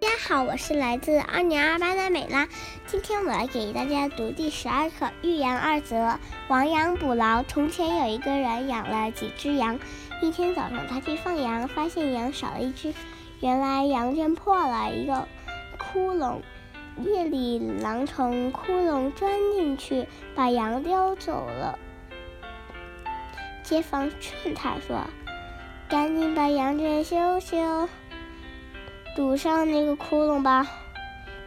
大家好，我是来自二年二班的美拉。今天我来给大家读第十二课《寓言二则》。亡羊补牢。从前有一个人养了几只羊。一天早上，他去放羊，发现羊少了一只。原来羊圈破了一个窟窿，夜里狼从窟窿钻进去，把羊叼走了。街坊劝他说：“赶紧把羊圈修修。”堵上那个窟窿吧，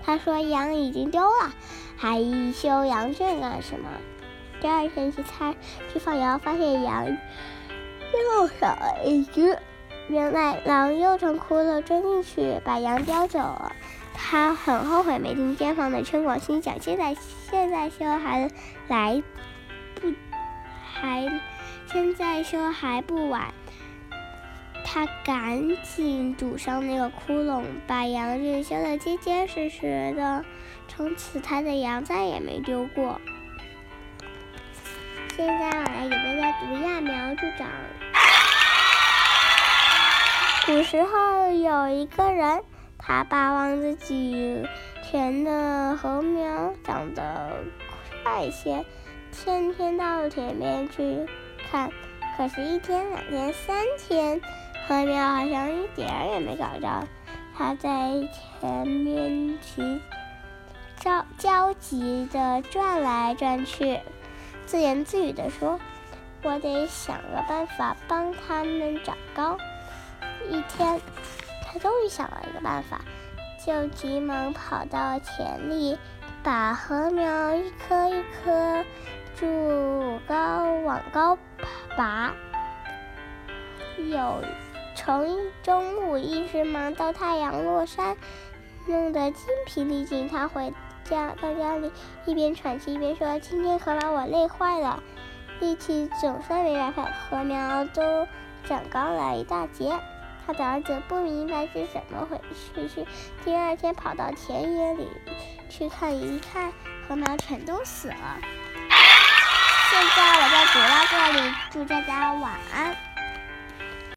他说羊已经丢了，还修羊圈干什么？第二天去猜去放羊，发现羊又少了一只。原来狼又从窟窿钻进去，把羊叼走了。他很后悔没听街坊的劝广，心想现在现在修还来不还现在修还不晚。他赶紧堵上那个窟窿，把羊圈修得结结实实的。从此，他的羊再也没丢过。现在我来给大家读揠苗助长。古时候有一个人，他巴望自己田的禾苗长得快些，天天到田边去看。可是，一天、两天、三天。禾苗好像一点儿也没找着，他在田边急着焦急地转来转去，自言自语地说：“我得想个办法帮他们长高。”一天，他终于想了一个办法，就急忙跑到田里，把禾苗一棵一棵柱高往高拔，有。从中午一直忙到太阳落山，弄得筋疲力尽。他回家到家里，一边喘气一边说：“今天可把我累坏了，力气总算没白费，禾苗都长高了一大截。”他的儿子不明白是怎么回事，是第二天跑到田野里去看，一看禾苗全都死了。现在我就读到这里，祝大家晚安。